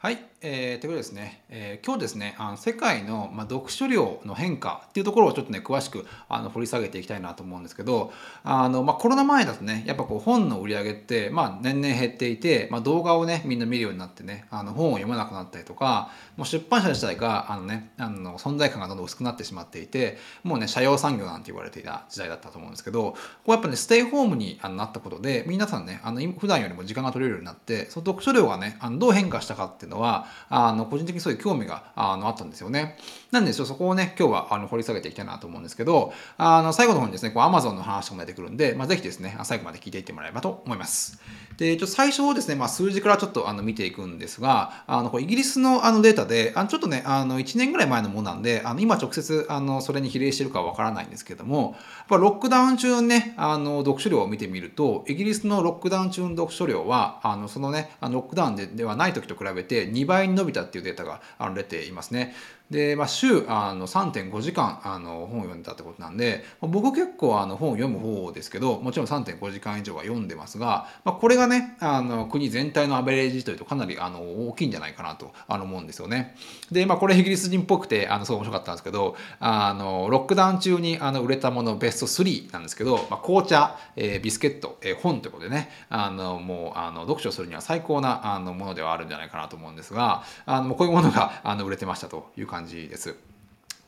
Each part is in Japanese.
はい、えー、ということですね、えー、今日ですねあの世界の、まあ、読書量の変化っていうところをちょっとね詳しくあの掘り下げていきたいなと思うんですけどあの、まあ、コロナ前だとねやっぱこう本の売り上げって、まあ、年々減っていて、まあ、動画をねみんな見るようになってねあの本を読まなくなったりとかもう出版社自体があの、ね、あの存在感がどんどん薄くなってしまっていてもうね社用産業なんて言われていた時代だったと思うんですけどこうやっぱねステイホームになったことで皆さんねあの普段よりも時間が取れるようになってその読書量がねあのどう変化したかっていうのはあの個人的にそういう興味があのあったんですよね。なんでそこをね今日はあの掘り下げていきたいなと思うんですけどあの最後の方にですねこう Amazon の話も出てくるんで、まあ、ぜひですね最後まで聞いていってもらえればと思います。でちょ最初をですね、まあ、数字からちょっとあの見ていくんですがあのこれイギリスのあのデータであのちょっとねあの1年ぐらい前のものなんであの今直接あのそれに比例してるかはわからないんですけどもやっぱロックダウン中のねあの読書量を見てみるとイギリスのロックダウン中の読書量はあのそのねあのロックダウンでではない時と比べて2倍に伸びたっていうデータが出ていますね。で、まあ、週あの3.5時間あの本を読んだってことなんで、僕結構あの本を読む方ですけどもちろん3.5時間以上は読んでますが、まあ、これがねあの国全体のアベレージというとかなりあの大きいんじゃないかなと思うんですよね。で、まあ、これイギリス人っぽくてあのすごい面白かったんですけどあのロックダウン中にあの売れたものベスト3なんですけど、まあ、紅茶、えー、ビスケット、えー、本ということでねあのもうあの読書するには最高なあのものではあるんじゃないかなと思うんですがあのこういうものがあの売れてましたという感じ感じです。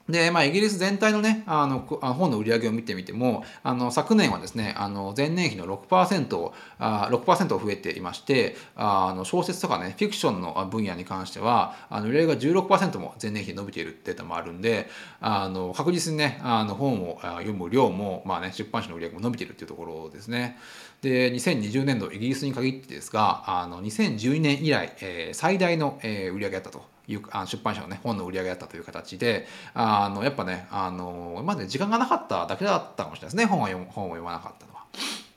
で、まあ、イギリス全体のね、あの、本の売り上げを見てみても、あの、昨年はですね、あの、前年比の6%、あ6%増えていまして、あの、小説とかね、フィクションの分野に関しては、あの、売り上げが16%も前年比伸びているデータもあるんで、あの、確実にね、あの、本を読む量も、まあね、出版社の売り上げも伸びているっていうところですね。で、2020年度、イギリスに限ってですが、あの、2012年以来、えー、最大の、えー、売り上げだったと。あ出版社のね本の売り上げだったという形であのやっぱねあのまだ、ね、時間がなかっただけだったかもしれないですね本は本を読まなかったのは。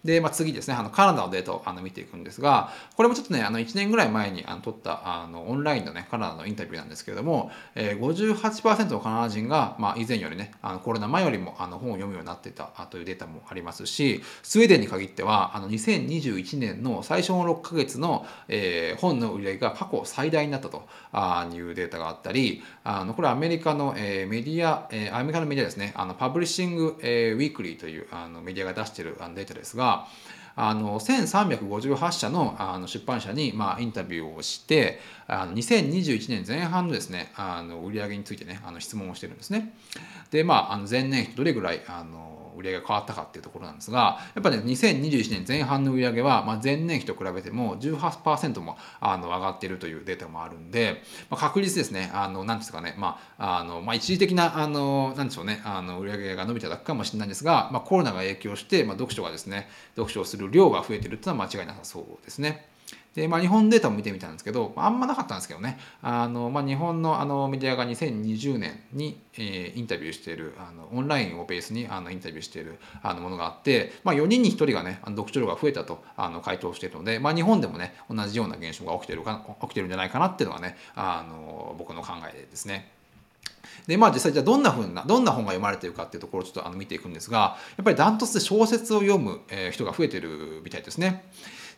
で、まあ、次ですね、あのカナダのデータをあの見ていくんですが、これもちょっとね、あの1年ぐらい前にあの取ったあのオンラインのね、カナダのインタビューなんですけれども、えー、58%のカナダ人が、まあ、以前よりね、あのコロナ前よりもあの本を読むようになっていたというデータもありますし、スウェーデンに限っては、あの2021年の最初の6ヶ月の、えー、本の売り上げが過去最大になったというデータがあったり、あのこれはアメリカの、えー、メディア、えー、アメリカのメディアですね、あのパブリッシング、えー、ウィークリーというあのメディアが出しているあのデータですが、あの1358社のあの出版社に、まあ、インタビューをしてあの2021年前半のですねあの売上についてねあの質問をしてるんですね。でまああの前年比どれぐらいあの売上が変わったかっていうところなんですがやっぱね2021年前半の売上は、まあ、前年比と比べても18%もあの上がっているというデータもあるんで、まあ、確実ですねあの何ですかね、まああのまあ、一時的なあのなんでしょうねあの売上が伸びただけかもしれないんですが、まあ、コロナが影響して、まあ、読書がですね読書をする量が増えてるっていうのは間違いなさそうですね。で、まあ、日本データも見てみたんですけど、あんまなかったんですけどね、あのまあ、日本のあのメディアが2020年に、えー、インタビューしているあの、オンラインをベースにあのインタビューしているあのものがあって、まあ、4人に1人がね、あの読書量が増えたとあの回答しているので、まあ、日本でもね、同じような現象が起きてるか起きてるんじゃないかなっていうのがね、あの僕の考えですね。でまあ実際じゃあどんなふうなどんな本が読まれているかっていうところをちょっとあの見ていくんですがやっぱりダントツで小説を読む、人が増えてるみたいですね。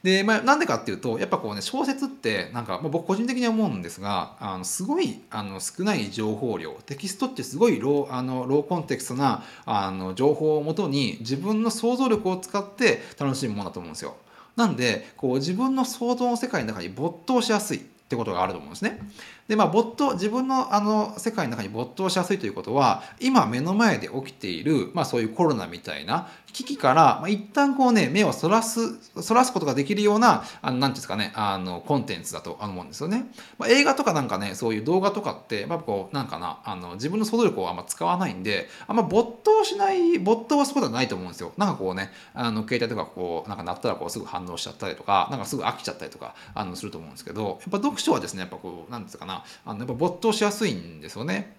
で、まあ、なんでかっていうとやっぱこうね小説ってなんか、まあ、僕個人的に思うんですがあのすごいあの少ない情報量テキストってすごいローあのローコンテクストなあの情報をもとに自分の想像力を使って楽しむものだと思うんですよ。なんでこう自分の想像の世界の中に没頭しやすいってことがあると思うんですね。でまあ没頭自分のあの世界の中に没頭しやすいということは今目の前で起きている、まあ、そういうコロナみたいな危機から、まあ、一旦こうね目をそらすそらすことができるようなあのなんていうんですかねあのコンテンツだと思うんですよね。まあ、映画とかなんかねそういう動画とかって、まあ、こうなんかなあの自分の想像力をあんま使わないんであんま没頭しない没頭はすることはないと思うんですよ。なんかこうねあの携帯とかこうなんか鳴ったらこうすぐ反応しちゃったりとかなんかすぐ飽きちゃったりとかあのすると思うんですけどやっぱ読書はですねやっぱこうなんですかなあのやっぱ没頭しやすいんですよね。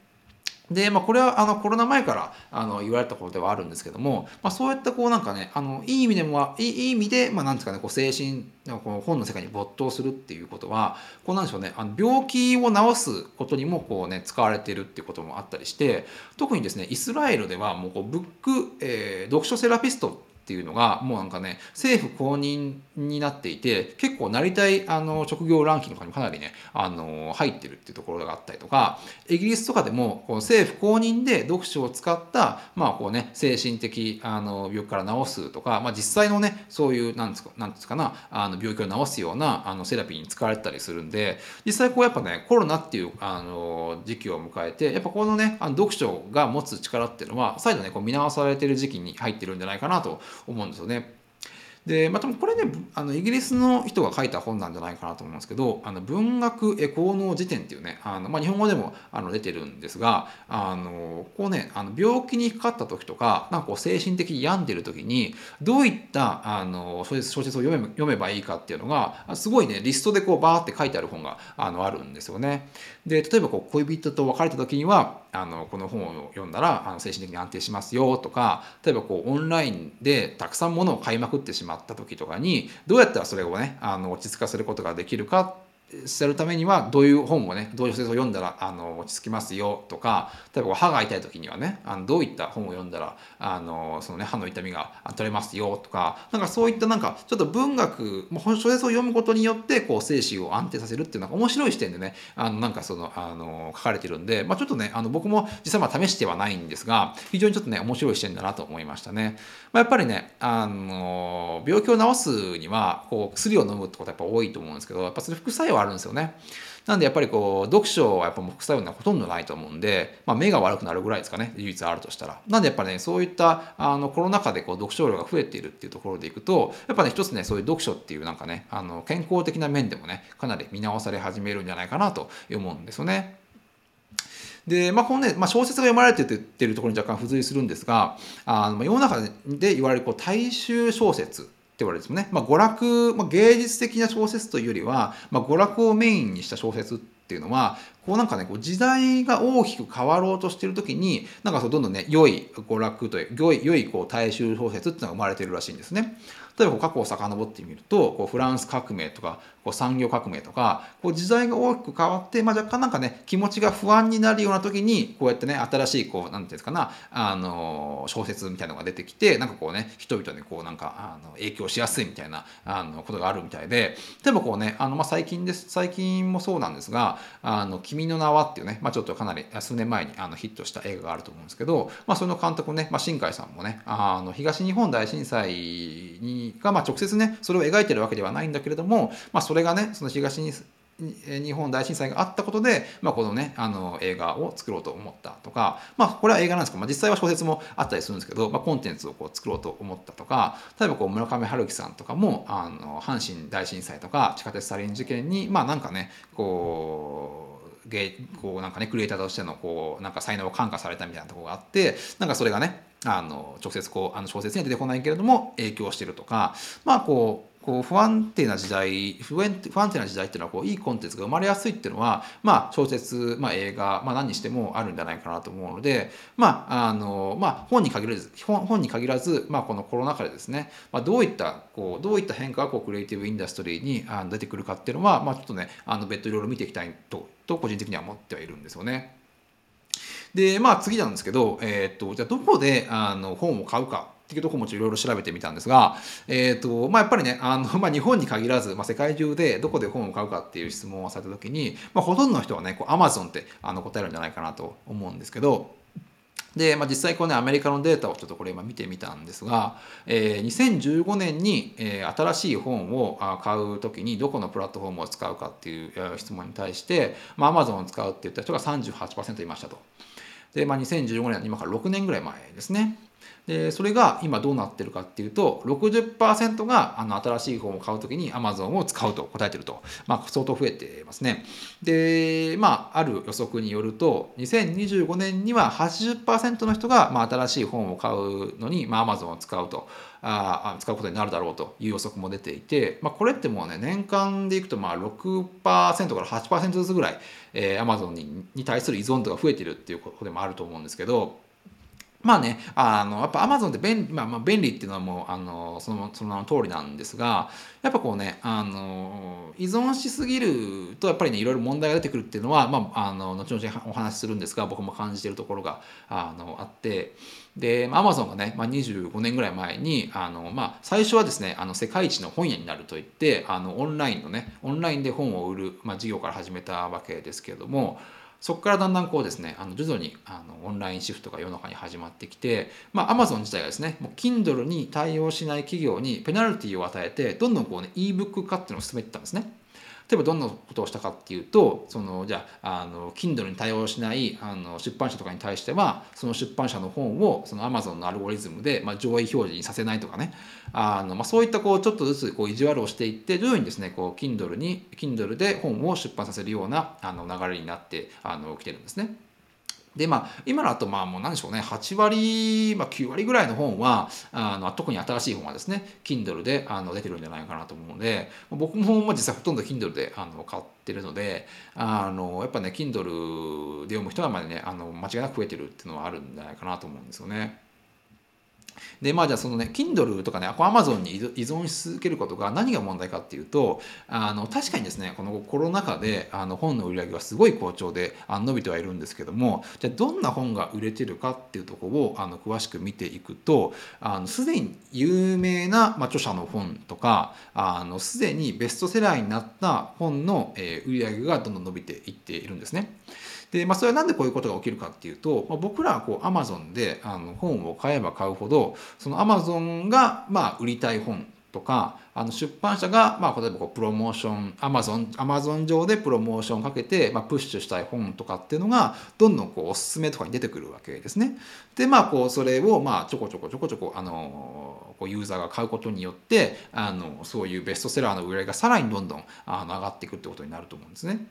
で、まあ、これはあのコロナ前からあの言われたことではあるんですけども、まあ、そういったこうなんかねあのいい意味でもいい意味で、まあ、なんですかねこう精神この本の世界に没頭するっていうことはこうなんでしょうねあの病気を治すことにもこう、ね、使われているっていうこともあったりして特にですねイスラエルではもうこうブック、えー、読書セラピストっていうのがもうなんかね政府公認になっていて結構なりたいあの職業ランキングとかにもかなりねあの入ってるっていうところがあったりとかイギリスとかでもこの政府公認で読書を使ったまあこうね精神的あの病気から治すとか、まあ、実際のねそういうなんですかなんですかなあの病気を治すようなあのセラピーに使われたりするんで実際こうやっぱねコロナっていうあの時期を迎えてやっぱこのねあの読書が持つ力っていうのは再度ねこう見直されてる時期に入ってるんじゃないかなと思うんですよね。でまたこれねあのイギリスの人が書いた本なんじゃないかなと思うんですけど「あの文学エ効能辞典」っていうねあの、まあ、日本語でもあの出てるんですがあのこうねあの病気にかかった時とかなんかこう精神的に病んでる時にどういったあの小説小説を読め読めばいいかっていうのがすごいねリストでこうバーって書いてある本があのあるんですよね。で例えばこう恋人と別れた時にはあのこの本を読んだらあの精神的に安定しますよとか例えばこうオンラインでたくさんものを買いまくってしまった時とかにどうやったらそれをねあの落ち着かせることができるかするためにはどういう本をねどういう小説を読んだらあの落ち着きますよとか例えば歯が痛い時にはねあのどういった本を読んだらあのその、ね、歯の痛みが取れますよとかなんかそういったなんかちょっと文学小説を読むことによってこう精神を安定させるっていうのが面白い視点でねあのなんかそのあの書かれてるんで、まあ、ちょっとねあの僕も実際まあ試してはないんですが非常にちょっとね面白い視点だなと思いましたね。まあ、やっぱりねあの病気を治すにはこう薬を飲むってことはやっぱ多いと思うんですけどやっぱそれ副作用あるんですよね。なんでやっぱりこう読書はやっぱ副作用にはほとんどないと思うんで、まあ、目が悪くなるぐらいですかね唯一あるとしたら。なんでやっぱねそういったあのコロナ禍でこう読書量が増えているっていうところでいくとやっぱね一つねそういう読書っていうなんかねあの健康的な面でもねかなり見直され始めるんじゃないかなと思うんですよね。で、まあ、このね、まあ、小説が読まれてってるところに若干付随するんですが、あの世の中で言われるこう大衆小説って言われるんですね。まあ、娯楽、まあ、芸術的な小説というよりは、まあ、娯楽をメインにした小説っていうのは、こうなんかね、こう時代が大きく変わろうとしてる時に、なんかそうどんどんね、良い娯楽という、良い良いこう大衆小説っていうのが生まれてるらしいんですね。例えば過去を遡ってみるとこうフランス革命とかこう産業革命とかこう時代が大きく変わって、まあ、若干なんかね気持ちが不安になるような時にこうやってね新しいこう何て言うんですかなあの小説みたいなのが出てきてなんかこうね人々にこうなんかあの影響しやすいみたいなあのことがあるみたいで例えばこうねあの、まあ、最近です最近もそうなんですが「あの君の名は」っていうね、まあ、ちょっとかなり数年前にあのヒットした映画があると思うんですけど、まあ、その監督ね、まあ、新海さんもねあの東日本大震災にが、まあ、直接ねそれを描いてるわけではないんだけれども、まあ、それれがねその東に日本大震災があったことで、まあ、このねあの映画を作ろうと思ったとか、まあ、これは映画なんですけど、まあ、実際は小説もあったりするんですけど、まあ、コンテンツをこう作ろうと思ったとか例えばこう村上春樹さんとかもあの阪神大震災とか地下鉄サリン事件にまあなんかねこう芸こうなんかねクリエイターとしてのこうなんか才能を感化されたみたいなところがあってなんかそれがねあの直接こうあの小説には出てこないけれども影響してるとかまあこうこう不安定な時代不安定な時代っていうのはこういいコンテンツが生まれやすいっていうのは、まあ、小説、まあ、映画、まあ、何にしてもあるんじゃないかなと思うので、まああのまあ、本に限らず本本に限らず、まあ、このコロナ禍でですね、まあ、どういったこうどういった変化がこうクリエイティブインダストリーにあの出てくるかっていうのは、まあ、ちょっとねあの別途いろいろ見ていきたいとと個人的には思ってはいるんですよね。でまあ次なんですけど、えー、っとじゃあどこであの本を買うかっていうとこもいろいろ調べてみたんですが、えーとまあ、やっぱりねあの、まあ、日本に限らず、まあ、世界中でどこで本を買うかっていう質問をされた時に、まあ、ほとんどの人はねこう Amazon ってあの答えるんじゃないかなと思うんですけどで、まあ、実際こうねアメリカのデータをちょっとこれ今見てみたんですが、えー、2015年に、えー、新しい本を買う時にどこのプラットフォームを使うかっていう質問に対して、まあ、Amazon を使うって言った人が38%いましたと。で、まあ、2015年今から6年ぐらい前ですね。でそれが今どうなってるかっていうと60%があの新しい本を買う時に Amazon を使うと答えてると、まあ、相当増えてますね。でまあある予測によると2025年には80%の人が、まあ、新しい本を買うのに、まあ、Amazon を使うと。あ使うことになるだろうという予測も出ていて、まあ、これってもうね年間でいくとまあ6%から8%ずつぐらい、えー、Amazon にに対する依存度が増えてるっていうことでもあると思うんですけどまあね、あのやっぱアマゾンって便,、まあ、まあ便利っていうのはもうあのそのその通りなんですがやっぱこうねあの依存しすぎるとやっぱりねいろいろ問題が出てくるっていうのは、まあ、あの後々お話しするんですが僕も感じているところがあのあって。でアマゾンがね、まあ、25年ぐらい前にあの、まあ、最初はですねあの世界一の本屋になるといってあのオンラインのねオンラインで本を売る、まあ、事業から始めたわけですけれどもそこからだんだんこうですねあの徐々にあのオンラインシフトが世の中に始まってきてまあアマゾン自体がですねもう Kindle に対応しない企業にペナルティを与えてどんどんこうね ebook 化っていうのを進めてたんですね。例えばどんなことをしたかっていうとそのじゃああの Kindle に対応しないあの出版社とかに対してはその出版社の本をその Amazon のアルゴリズムで、まあ、上位表示にさせないとかねあの、まあ、そういったこうちょっとずつこう意地悪をしていって徐々にですねこう Kindle に Kindle で本を出版させるようなあの流れになってあの来てるんですね。でまあ今だとまあもう何でしょうね8割、まあ、9割ぐらいの本はあの特に新しい本はですね Kindle であの出てるんじゃないかなと思うので僕も実際ほとんど Kindle であの買ってるのであのやっぱね Kindle で読む人はまでねあの間違いなく増えてるっていうのはあるんじゃないかなと思うんですよね。でまあじゃあそのね Kindle とかね Amazon に依存し続けることが何が問題かっていうとあの確かにですねこのコロナ禍であの本の売り上げはすごい好調であ伸びてはいるんですけどもじゃあどんな本が売れてるかっていうとこをあの詳しく見ていくとすでに有名な、まあ、著者の本とかすでにベストセラーになった本の、えー、売り上げがどんどん伸びていっているんですね。で、まあ、それは何でこういうことが起きるかっていうと、まあ、僕らはこうアマゾンであの本を買えば買うほどそのアマゾンがまあ売りたい本とかあの出版社が、まあ、例えばこうプロモーションアマゾンアマゾン上でプロモーションをかけて、まあ、プッシュしたい本とかっていうのがどんどんこうおすすめとかに出てくるわけですね。でまあこうそれをまあちょこちょこちょこちょこあのこうユーザーが買うことによってあのそういうベストセラーの売り上げがさらにどんどんあの上がっていくってことになると思うんですね。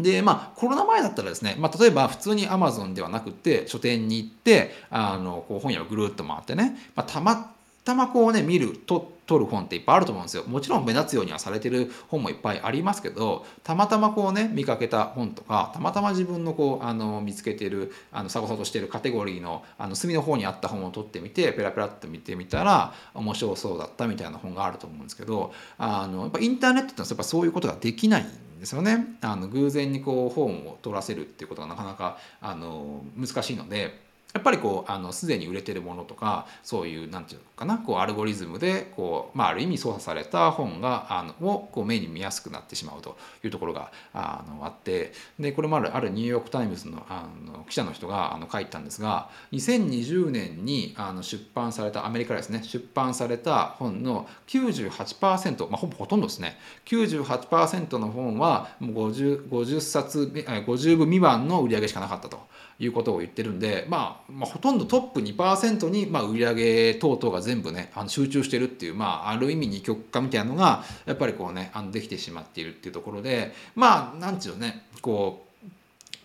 でまあコロナ前だったらですね、まあ、例えば普通にアマゾンではなくて書店に行ってあのこう本屋をぐるっと回ってね、まあ、たまたまこうね見ると取る本っていっぱいあると思うんですよ。もちろん目立つようにはされてる本もいっぱいありますけどたまたまこうね見かけた本とかたまたま自分のこうあの見つけてるあの探そうとしてるカテゴリーのあの隅の方にあった本を取ってみてペラペラっと見てみたら面白そうだったみたいな本があると思うんですけどあのやっぱインターネットってのはやっぱそういうことができないですよねあの偶然にこう本を取らせるっていうことがなかなかあの難しいので。やっぱりこうあのすでに売れてるものとかそういうなんていうのかなこうアルゴリズムでこう、まあ、ある意味操作された本があのをこう目に見やすくなってしまうというところがあのあってでこれもあるあるニューヨーク・タイムズのあの記者の人があの書いたんですが2020年にあの出版されたアメリカですね出版された本の98%、まあ、ほぼほとんどですね98%の本はもう 50, 50冊50部未満の売り上げしかなかったと。いうことを言ってるんで、まあ、まあほとんどトップ2%に、まあ、売り上げ等々が全部ねあの集中してるっていう、まあ、ある意味二極化みたいなのがやっぱりこうねあのできてしまっているっていうところでまあなんていうねこう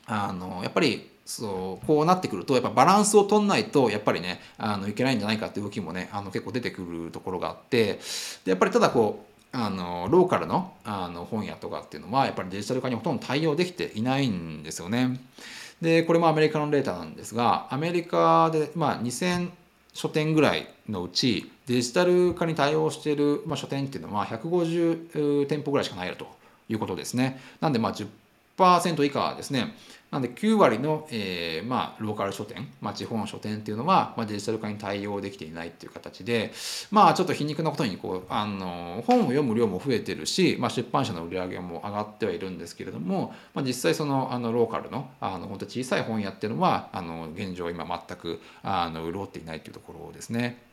あのやっぱりそうこうなってくるとやっぱバランスを取んないとやっぱりねあのいけないんじゃないかっていう動きもねあの結構出てくるところがあってでやっぱりただこうあのローカルのあの本屋とかっていうのはやっぱりデジタル化にほとんど対応できていないんですよね。でこれもアメリカのデータなんですがアメリカで、まあ、2000書店ぐらいのうちデジタル化に対応している、まあ、書店っていうのは150店舗ぐらいしかないよということですね。なんでまあ以下ですね。なんで9割の、えー、まあ、ローカル書店、まあ、地方の書店っていうのは、まあ、デジタル化に対応できていないっていう形で、まあ、ちょっと皮肉なことにこうあの本を読む量も増えてるし、まあ、出版社の売り上げも上がってはいるんですけれども、まあ、実際そのあのローカルのあの本当小さい本屋っていうのはあの現状今全くあの潤っていないというところですね。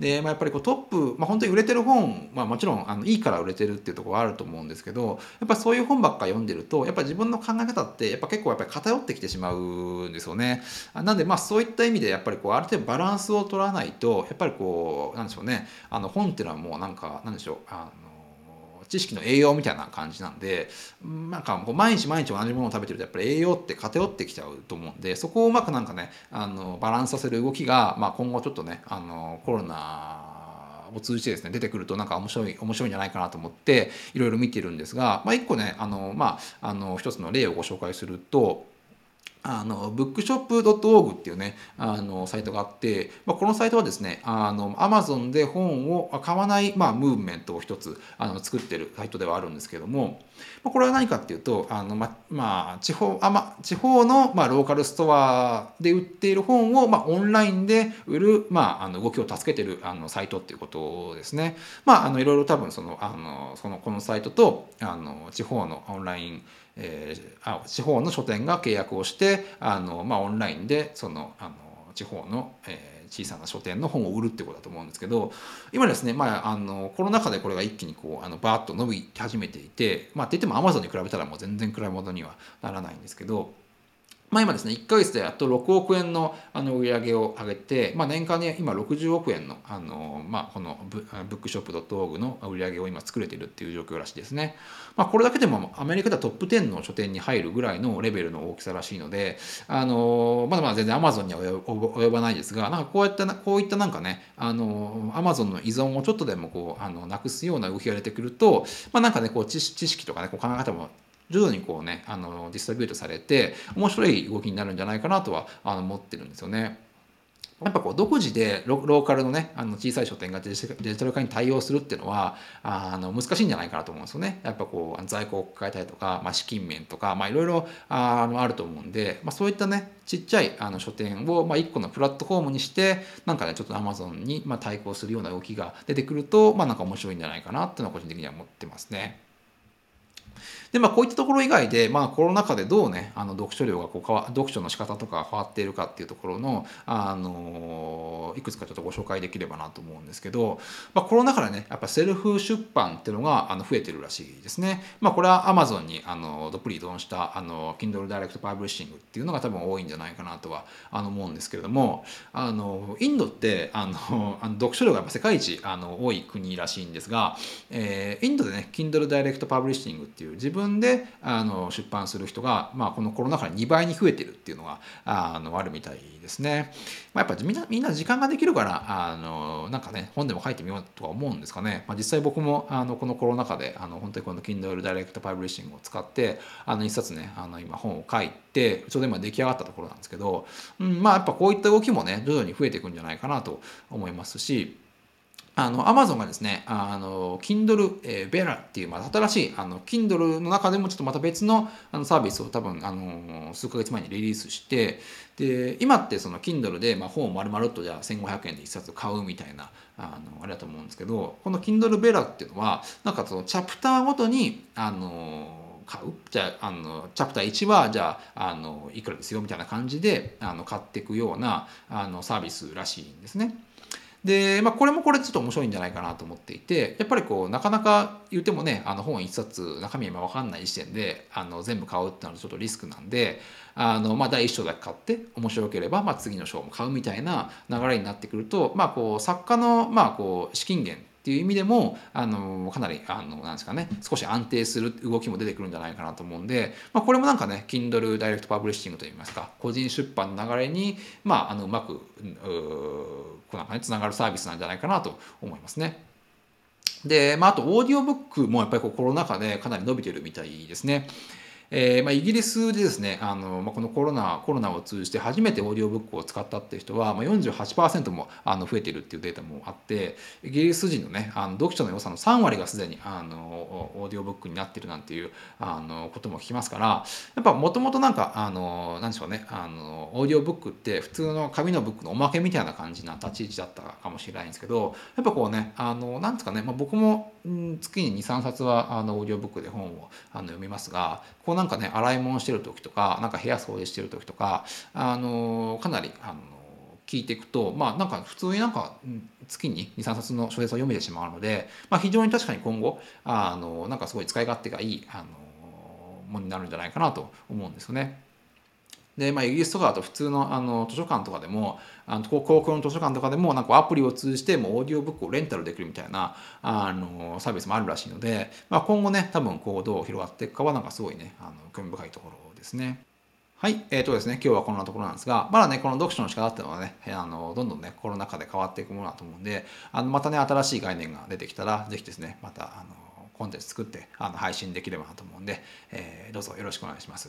で、まあ、やっぱりこうトップ、まあ、本当に売れてる本、まあ、もちろんあのいいから売れてるっていうところはあると思うんですけどやっぱそういう本ばっか読んでるとやっぱ自分の考え方ってやっぱ結構やっぱり偏ってきてしまうんですよね。なんでまあそういった意味でやっぱりこうある程度バランスを取らないとやっぱりこうなんでしょうねあの本っていうのはもうなんかなんでしょうあの知識の栄養みたいな感じなんでなんかこう毎日毎日同じものを食べてるとやっぱり栄養って偏ってきちゃうと思うんでそこをうまくなんかねあのバランスさせる動きが、まあ、今後ちょっとねあのコロナを通じてですね出てくるとなんか面白い面白いんじゃないかなと思っていろいろ見てるんですが、まあ、一個ねあの、まあ、あの一つの例をご紹介するとあのブックショップ .org っていうねあのサイトがあって、まあ、このサイトはですねあの Amazon で本を買わない、まあ、ムーブメントを一つあの作ってるサイトではあるんですけども、まあ、これは何かっていうとあの、ままあ、地方あ、ま、地方の、まあ、ローカルストアで売っている本を、まあ、オンラインで売る、まあ、あの動きを助けてるあのサイトっていうことですね。まあ、あのいろいろ多分そのあのそのこのサイトとあの地方のオンラインえー、あ地方の書店が契約をしてあの、まあ、オンラインでそのあの地方の、えー、小さな書店の本を売るってことだと思うんですけど今ですね、まあ、あのコロナ禍でこれが一気にこうあのバーッと伸び始めていて、まあ、って言ってもアマゾンに比べたらもう全然比べ物にはならないんですけど。まあ、今ですね、1ヶ月でやっと6億円のあの売り上げを上げて、まあ、年間に今60億円のあの、まあ、このブブックショップ .org の売り上げを今作れているっていう状況らしいですね。まあ、これだけでもアメリカではトップ10の書店に入るぐらいのレベルの大きさらしいので、あのまだまだ全然 Amazon には及ばないですが、なんかこうやってこういったなんかね、あの Amazon の依存をちょっとでもこうあのなくすような動きが出てくると、まあ、なんかね、こう知識とかね、こう考え方も徐々にこうねあのディストリビュートされて面白い動きになるんじゃないかなとはあの思ってるんですよね。やっぱこう独自でローカルのねあの小さい書店がデジタル化に対応するっていうのはあの難しいんじゃないかなと思うんですよね。やっぱこう在庫を抱えたりとか、まあ、資金面とか、まあ、いろいろあのあると思うんで、まあ、そういったねちっちゃいあの書店を、まあ、1個のプラットフォームにしてなんかねちょっとアマゾンにまあ対抗するような動きが出てくると、まあ、なんか面白いんじゃないかなっていうのは個人的には思ってますね。で、まあ、こういったところ以外で、まあ、コロナ禍でどうね、あの読書量がこう変わ、読書の仕方とか変わっているかっていうところの、あの、いくつかちょっとご紹介できればなと思うんですけど、まあ、コロナ禍でね、やっぱセルフ出版っていうのがあの増えてるらしいですね。まあ、これは Amazon にあのどっぷり依存したあの Kindle Direct Publishing っていうのが多分多いんじゃないかなとはあの思うんですけれども、あの、インドってあのあの読書量がやっぱ世界一あの多い国らしいんですが、えー、インドでね、Kindle Direct Publishing っていう自分分であの出版する人が、まあ、このコロナ禍で2倍に増えてるっていうのがあのあるみたいですね。まあ、やっぱみんなみんな時間ができるからあのなんかね本でも書いてみようとは思うんですかね。まあ、実際僕もあのこのコロナ禍であの本当にこの Kindle Direct Publishing を使ってあの一冊ねあの今本を書いてちょうど今出来上がったところなんですけど、うん、まあやっぱこういった動きもね徐々に増えていくんじゃないかなと思いますしあの、アマゾンがですね、あの、Kindle、えー、ベラっていう、まあ、新しい、あの、Kindle の中でもちょっとまた別のあのサービスを多分、あの、数ヶ月前にリリースして、で、今ってその Kindle で、まあ、本を丸々とじゃあ1500円で一冊買うみたいな、あの、あれだと思うんですけど、この Kindle Bella っていうのは、なんかそのチャプターごとに、あの、買う？じゃああのチャプター1はじゃああのいくらですよみたいな感じであの買っていくようなあのサービスらしいんですね。で、まあ、これもこれちょっと面白いんじゃないかなと思っていてやっぱりこうなかなか言ってもねあの本一冊中身今分かんない時点であの全部買うってなるとちょっとリスクなんであの、まあ、第一章だけ買って面白ければ、まあ、次の章も買うみたいな流れになってくると、まあ、こう作家の、まあ、こう資金源っていう意味でもあのかなりあのなんですかね少し安定する動きも出てくるんじゃないかなと思うんで、まあ、これもなんかね Kindle ダイレクトパブリッシングといいますか個人出版の流れに、まあ、あのうまくうなんかねつながるサービスなんじゃないかなと思いますね。で、まあ、あとオーディオブックもやっぱりこうコロナ禍でかなり伸びてるみたいですね。えーまあ、イギリスでですねあの、まあ、このコロナコロナを通じて初めてオーディオブックを使ったっていう人は、まあ、48%もあの増えてるっていうデータもあってイギリス人のねあの読書の良さの3割がすでにあのオーディオブックになってるなんていうあのことも聞きますからやっぱもともとなんかあのなんでしょうねあのオーディオブックって普通の紙のブックのおまけみたいな感じな立ち位置だったかもしれないんですけどやっぱこうねあのなんですかね、まあ、僕も月に23冊はあのオーディオブックで本をあの読みますがこうなんかね洗い物してる時とかなんか部屋掃除してる時とかあのかなりあの聞いていくとまあなんか普通になんか月に23冊の小説を読めてしまうので、まあ、非常に確かに今後あのなんかすごい使い勝手がいいあのものになるんじゃないかなと思うんですよね。で、まあ、イギリスとかだと普通のあの図書館とかでもあの公共の図書館とかでもなんかアプリを通じてもオーディオブックをレンタルできるみたいなあのサービスもあるらしいので、まあ、今後ね多分こうどう広がっていくかはなんかすごいねあの興味深いところですね。はい、えーとですね、今日はこんなところなんですが、まだね、この読書の仕方っていうのはね、あのどんどんね、コロナ禍で変わっていくものだと思うんで、あのまたね、新しい概念が出てきたら、ぜひですね、またあのコンテンツ作ってあの配信できればなと思うんで、えー、どうぞよろしくお願いします。